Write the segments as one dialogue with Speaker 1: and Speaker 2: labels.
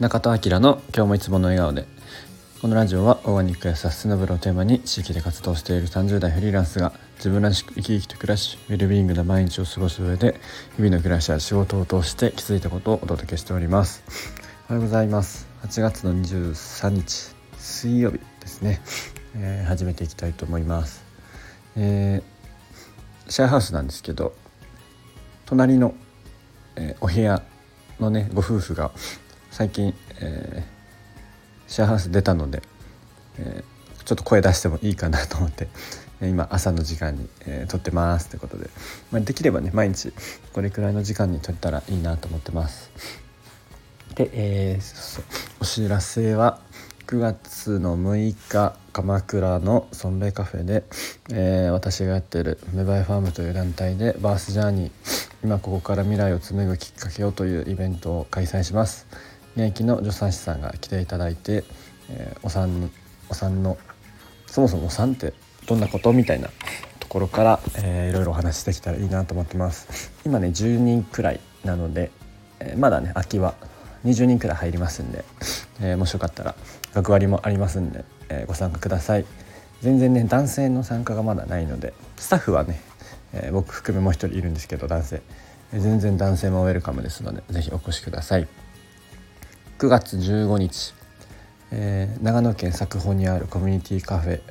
Speaker 1: 中田明の今日もいつもの笑顔で。このラジオはオーガニックやサステナブルをテーマに地域で活動している30代フリーランスが自分らしく生き生きと暮らしウェルビーイングな毎日を過ごす上で日々の暮らしや仕事を通して気づいたことをお届けしております。おはようございます。8月の23日水曜日ですね、えー、始めていきたいと思います、えー、シェアハウスなんですけど隣の、えー、お部屋のねご夫婦が最近、えーシェアハウス出たので、えー、ちょっと声出してもいいかなと思って今朝の時間に、えー、撮ってますということで、まあ、できればね毎日これくらいの時間に撮ったらいいなと思ってます。で、えー、そうお知らせは9月の6日鎌倉のソンベイカフェで、えー、私がやってるメバイファームという団体でバースジャーニー今ここから未来を紡ぐきっかけをというイベントを開催します。現役の助産師さんが来ていただいて、えー、お産お産のそもそもお産ってどんなことみたいなところから、えー、いろいろお話しできたらいいなと思ってます。今ね10人くらいなので、えー、まだね空きは20人くらい入りますんで、えー、もしよかったら学割もありますんで、えー、ご参加ください。全然ね男性の参加がまだないのでスタッフはね、えー、僕含めもう一人いるんですけど男性。全然男性もウェルカムですので是非お越しください。9月15日、えー、長野県佐久穂にあるコミュニティカフェ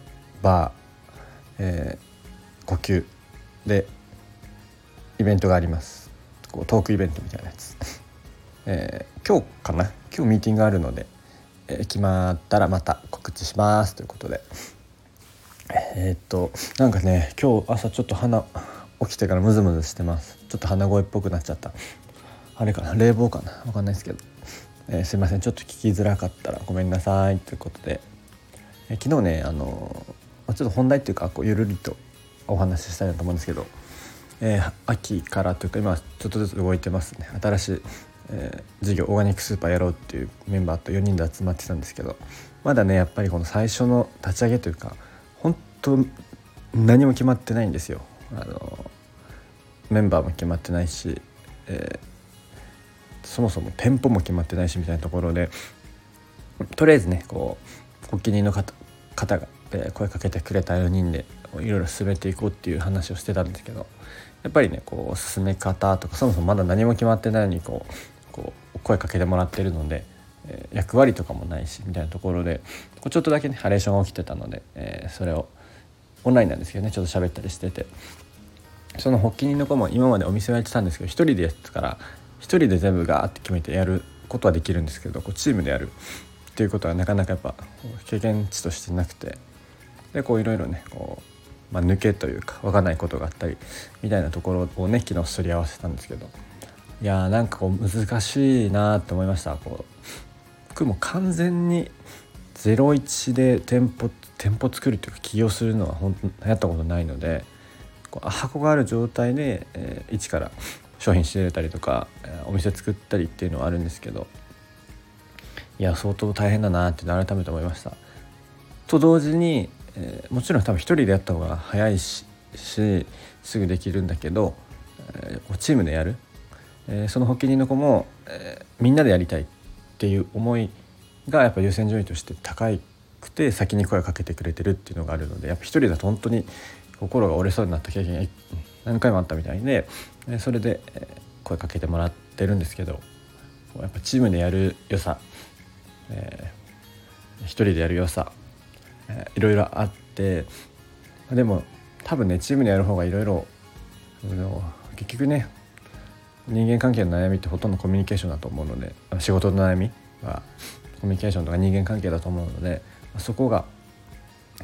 Speaker 1: バー、えー、呼吸でイベントがあります。こうトークイベントみたいなやつ、えー、今日かな？今日ミーティングあるので、えー、決まったらまた告知します。ということで。え、っとなんかね今日朝ちょっと鼻起きてからムズムズしてます。ちょっと鼻声っぽくなっちゃった。あれかな？冷房かな？わかんないですけど。えー、すいません。ちょっと聞きづらかったらごめんなさい。ということで、えー、昨日ねあのー、ちょっと本題っていうかこうゆるりとお話ししたいなと思うんですけど、えー、秋からというか今ちょっとずつ動いてますね。新しい、えー、事業オーガニックスーパーやろうっていうメンバーと4人で集まってたんですけど。まだねやっぱりこの最初の立ち上げというか本当何も決まってないんですよ。あのメンバーも決まってないし、えそもそも店舗も決まってないしみたいなところでとりあえずねこうお気に入りの方が、え声かけてくれた4人でいろいろ進めていこうっていう話をしてたんですけどやっぱりねこう進め方とかそもそもまだ何も決まってないのにこうこう声かけてもらってるので、え、役割とかもないしみたいなところでこうちょっとだけねハレーションが起きてたので、えー、それをオンラインなんですけどねちょっと喋ったりしてて。その発起人の子も今までお店をやってたんですけど1人でやってたから人で全部ガーって決めてやることはできるんですけどこうチームでやる。っていうことはなかなかやっぱ経験値としてなくて。でこういろいろねこう、まあ、抜けというか分かんないことがあったりみたいなところをね昨日すり合わせたんですけど。いやーなんかこう難しいなって思いました。こう僕も完全に01で店舗店舗作るというか起業するのは本当やったことないので箱がある状態で、えー、一から商品仕入れたりとかお店作ったりっていうのはあるんですけどいや相当大変だなって改めて思いました。と同時に、えー、もちろん多分一人でやった方が早いしすぐできるんだけど、えー、チームでやる、えー、その発起人の子も、えみんなでやりたいっていう思いがやっぱ優先順位として高くて先に声をかけてくれてるっていうのがあるのでやっぱ一人だと本当に心が折れそうになった経験が何回もあったみたいでそれで声かけてもらってるんですけどやっぱチームでやる良さ、えー、一人でやる良さ、えー、いろいろあってでも多分ねチームでやる方がいろいろ結局ね人間関係の悩みってほとんどコミュニケーションだと思うので仕事の悩みはコミュニケーションとか人間関係だと思うのでそこが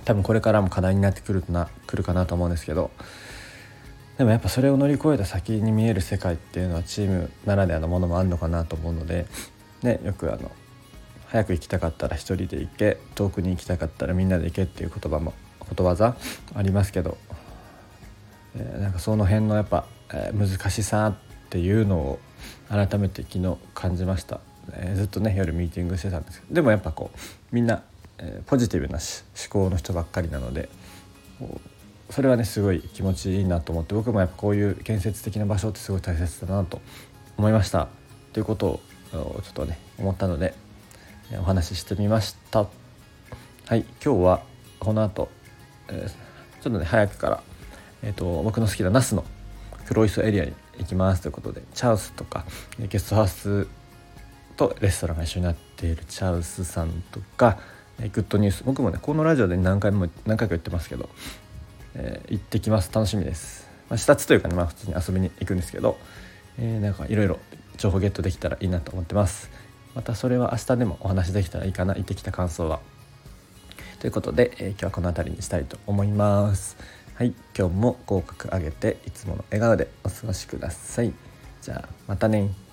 Speaker 1: 多分これからも課題になってくるなくるかなと思うんですけどでもやっぱそれを乗り越えた先に見える世界っていうのはチームならではのものもあるのかなと思うので、ね、よくあの早く行きたかったら一人で行け遠くに行きたかったらみんなで行けっていう言葉もことわざありますけど、えー、なんかその辺のやっぱ、えー、難しさっていうのを改めて昨日感じました、えー、ずっとね夜ミーティングしてたんですけどでもやっぱこうみんな、えー、ポジティブな思考の人ばっかりなのでそれはねすごい気持ちいいなと思って僕もやっぱこういう建設的な場所ってすごい大切だなと思いました。ということをちょっとね思ったので、お話ししてみました。はい今日はこの後、えー、ちょっとね早くから、えーと、僕の好きな那須の黒磯エリアに行きます。ということでチャウスとかゲストハウスとレストランが一緒になっているチャウスさんとかえグッドニュース。僕もねこのラジオで何回も何回か言ってますけど、えー、行ってきます。楽しみです、まあ、視察というかね、まあ、普通に遊びに行くんですけど、えー、なんかいろいろ情報ゲットできたらいいなと思ってます。またそれは明日でもお話できたらいいかな行ってきた感想は。ということで、えー、今日はこの辺りにしたいと思います。はい今日も合格上げていつもの笑顔でお過ごしください。じゃあまたね。